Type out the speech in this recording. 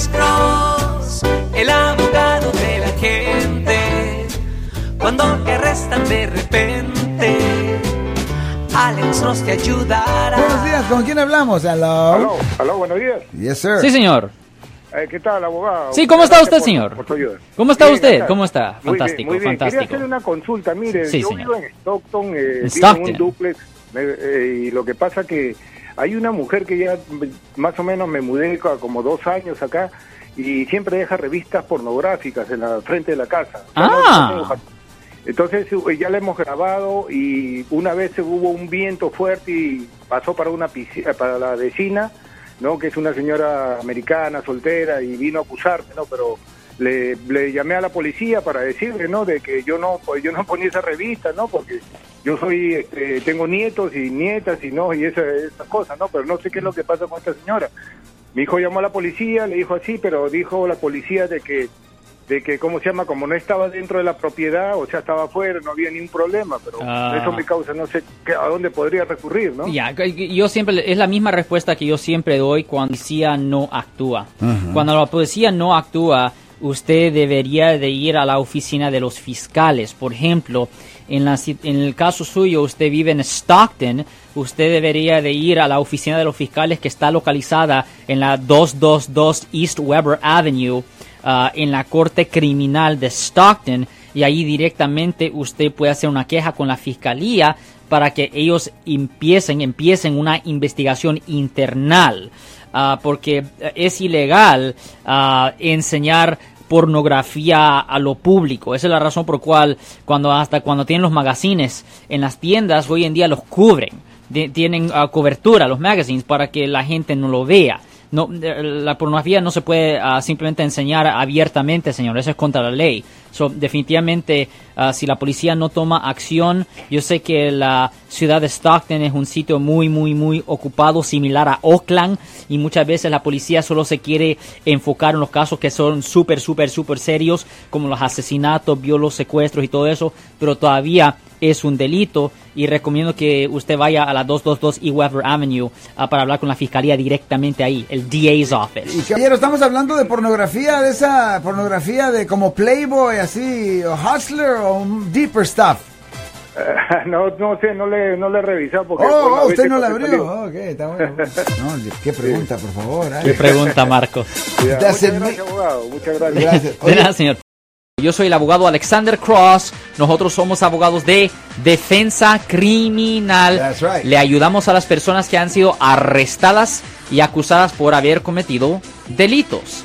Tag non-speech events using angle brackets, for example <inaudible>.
Alex Cross, el abogado de la gente. Cuando te arrestan de repente, Alex Cross te ayudará. Buenos días, ¿con quién hablamos? Hello. Aló, aló, buenos días. Yes, sir. Sí, señor. Eh, ¿Qué tal, abogado? Sí, ¿cómo está usted, por- señor? por tu ayuda. ¿Cómo está Bien, usted? gracias. ¿Cómo está? Muy bien, Fantástico, muy bien. fantástico. Quería hacer una consulta. Mire, Sí, yo señor. vivo en Stockton, eh, vivo en un duplex, eh, y lo que pasa que hay una mujer que ya más o menos me mudé co- como dos años acá y siempre deja revistas pornográficas en la frente de la casa. Ah. no Entonces eh, ya la hemos grabado y una vez hubo un viento fuerte y pasó para una piscina, para la vecina, ¿no? Que es una señora americana, soltera y vino a acusarme, ¿no? Pero le, le llamé a la policía para decirle, ¿no? De que yo no, pues, yo no ponía esa revista, ¿no? Porque yo soy, este, tengo nietos y nietas y no y esa, esas cosas, ¿no? Pero no sé qué es lo que pasa con esta señora. Mi hijo llamó a la policía, le dijo así, pero dijo la policía de que de que, ¿cómo se llama? Como no estaba dentro de la propiedad, o sea, estaba afuera, no había ningún problema, pero Ah. eso me causa, no sé qué- a dónde podría recurrir, ¿no? Ya, yo siempre, es la misma respuesta que yo siempre doy cuando la policía no actúa. Cuando la policía no actúa, usted debería de ir a la oficina de los fiscales. Por ejemplo, en, la, en el caso suyo, usted vive en Stockton, usted debería de ir a la oficina de los fiscales que está localizada en la 222 East Weber Avenue, ah, en la Corte Criminal de Stockton, y ahí directamente usted puede hacer una queja con la fiscalía para que ellos empiecen, empiecen una investigación internal, ah, porque eh, es ilegal ah, enseñar pornografía a lo público. Esa es la razón por cual cuando hasta cuando tienen los magazines en las tiendas hoy en día los cubren. De- tienen ah, cobertura los magazines para que la gente no lo vea. No, eh, la pornografía no se puede simplemente enseñar abiertamente, señor. Eso es contra la ley. So, definitivamente, ah, si la policía no toma acción, yo sé que la ciudad de Stockton es un sitio muy, muy, muy ocupado, similar a Oakland, y muchas veces la policía solo se quiere enfocar en los casos que son súper, súper, súper serios, como los asesinatos, violos, secuestros y todo eso, pero todavía es un delito y recomiendo que usted vaya a la 222 E. Weber Avenue ah, para hablar con la fiscalía directamente ahí, el DA's office. Y caballero, estamos hablando de pornografía, de esa pornografía de como Playboy, así, o Hustler, o un deeper stuff. <laughs> no, no sé, no le, no le he revisado porque... Oh, oh, usted no la abrió. Oh, ok, está bueno. <laughs> No, qué pregunta, por favor. ¿eh? ¿Qué pregunta, Marco? Ya, Muchas gracias, abogado, muchas gracias. Gracias. De nada, señor. Yo soy el abogado Alexander Cross. Nosotros somos abogados de defensa criminal. That's right. Le ayudamos a las personas que han sido arrestadas y acusadas por haber cometido delitos.